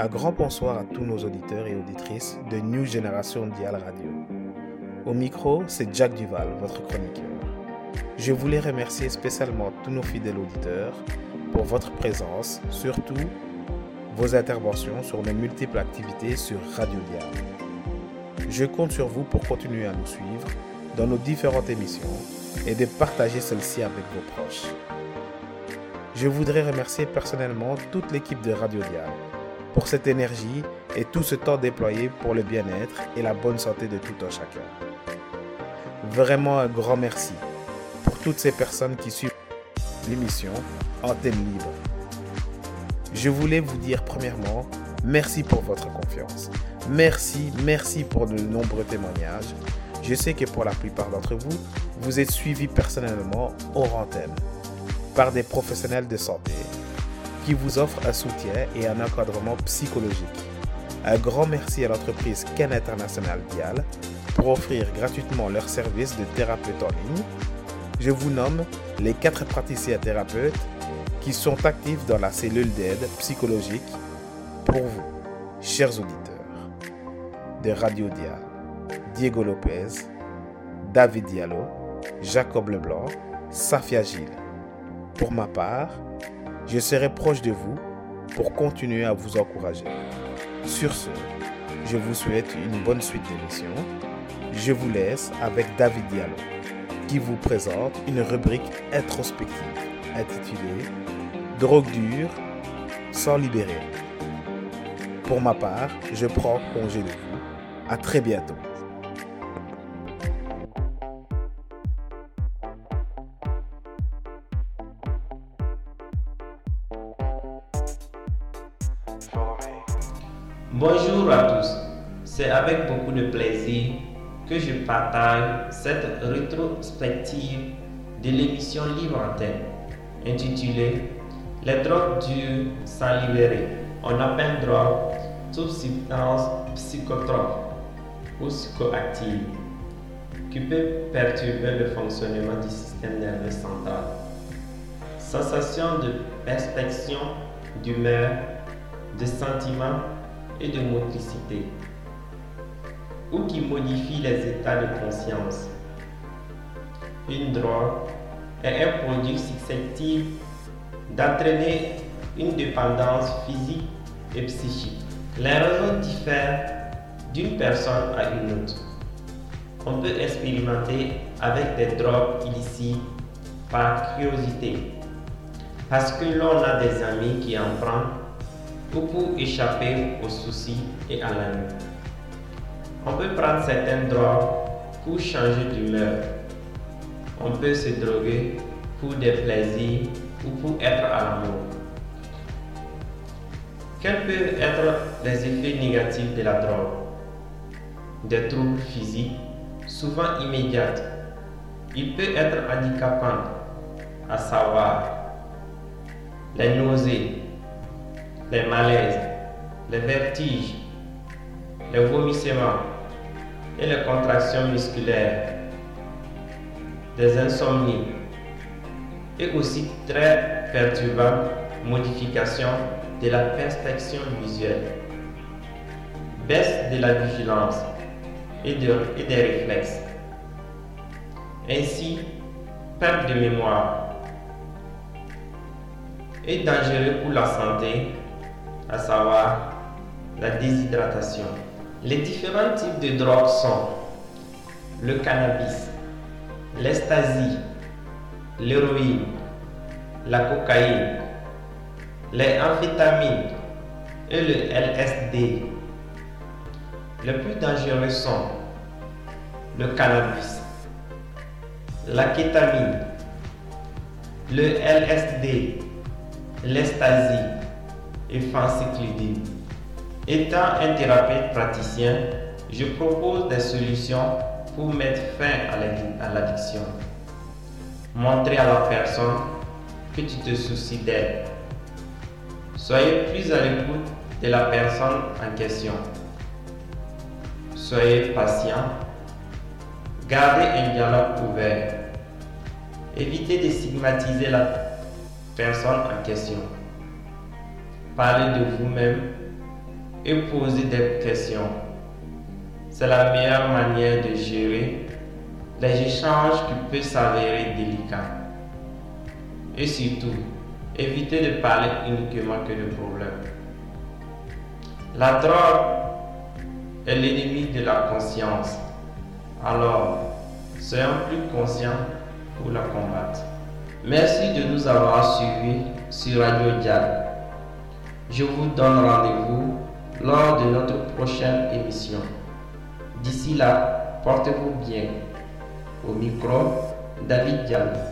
Un grand bonsoir à tous nos auditeurs et auditrices de New Generation Dial Radio. Au micro, c'est Jack Duval, votre chroniqueur. Je voulais remercier spécialement tous nos fidèles auditeurs pour votre présence, surtout vos interventions sur les multiples activités sur Radio Dial. Je compte sur vous pour continuer à nous suivre dans nos différentes émissions et de partager celles-ci avec vos proches. Je voudrais remercier personnellement toute l'équipe de Radio Dial pour cette énergie et tout ce temps déployé pour le bien-être et la bonne santé de tout un chacun. Vraiment un grand merci pour toutes ces personnes qui suivent l'émission Antenne Libre. Je voulais vous dire premièrement merci pour votre confiance. Merci, merci pour de nombreux témoignages. Je sais que pour la plupart d'entre vous, vous êtes suivis personnellement hors antenne par des professionnels de santé qui vous offrent un soutien et un encadrement psychologique. Un grand merci à l'entreprise Ken International Dial pour offrir gratuitement leurs services de thérapeute en ligne. Je vous nomme les quatre praticiens thérapeutes qui sont actifs dans la cellule d'aide psychologique pour vous, chers auditeurs, de Radio Dial, Diego Lopez, David Diallo, Jacob Leblanc, Safia Gilles. Pour ma part, je serai proche de vous pour continuer à vous encourager. Sur ce, je vous souhaite une bonne suite d'émission. Je vous laisse avec David Diallo, qui vous présente une rubrique introspective intitulée Drogue dure sans libérer. Pour ma part, je prends congé de vous. À très bientôt. Bonjour à tous, c'est avec beaucoup de plaisir que je partage cette rétrospective de l'émission Libre Antenne intitulée Les drogues dures sans libérer. On appelle drogue toute substance psychotrope ou psychoactive qui peut perturber le fonctionnement du système nerveux central. Sensation de perspection, d'humeur, de sentiment et de motricité, ou qui modifie les états de conscience. Une drogue est un produit susceptible d'entraîner une dépendance physique et psychique. Les raisons diffèrent d'une personne à une autre. On peut expérimenter avec des drogues illicites par curiosité, parce que l'on a des amis qui en prennent ou pour échapper aux soucis et à la nuit. On peut prendre certaines drogues pour changer d'humeur. On peut se droguer pour des plaisirs ou pour être à l'amour. Quels peuvent être les effets négatifs de la drogue? Des troubles physiques, souvent immédiats. Il peut être handicapant, à savoir les nausées, les malaises, les vertiges, les vomissements et les contractions musculaires, des insomnies et aussi très perturbantes modifications de la perspection visuelle, baisse de la vigilance et, de, des réflexes. Ainsi, perte de mémoire est dangereux pour la santé à savoir la déshydratation. Les différents types de drogues sont le cannabis, l'ecstasy, l'héroïne, la cocaïne, les amphétamines et le LSD. Les plus dangereux sont le cannabis, la kétamine, le LSD, l'ecstasy, et Clidine. Étant un thérapeute praticien, je propose des solutions pour mettre fin à l'addiction. Montrer à la personne que tu te soucies d'elle. Soyez plus à l'écoute de la personne en question. Soyez patient. Gardez un dialogue ouvert. Évitez de stigmatiser la personne en question. Parlez de vous-même et poser des questions. C'est la meilleure manière de gérer les échanges qui peuvent s'avérer délicats. Et surtout, éviter de parler uniquement que de problèmes. La drogue est l'ennemi de la conscience. Alors, soyons plus conscients pour la combattre. Merci de nous avoir suivis sur Radio Dial. Je vous donne rendez-vous lors de notre prochaine émission. D'ici là, portez-vous bien. Au micro, David Diallo.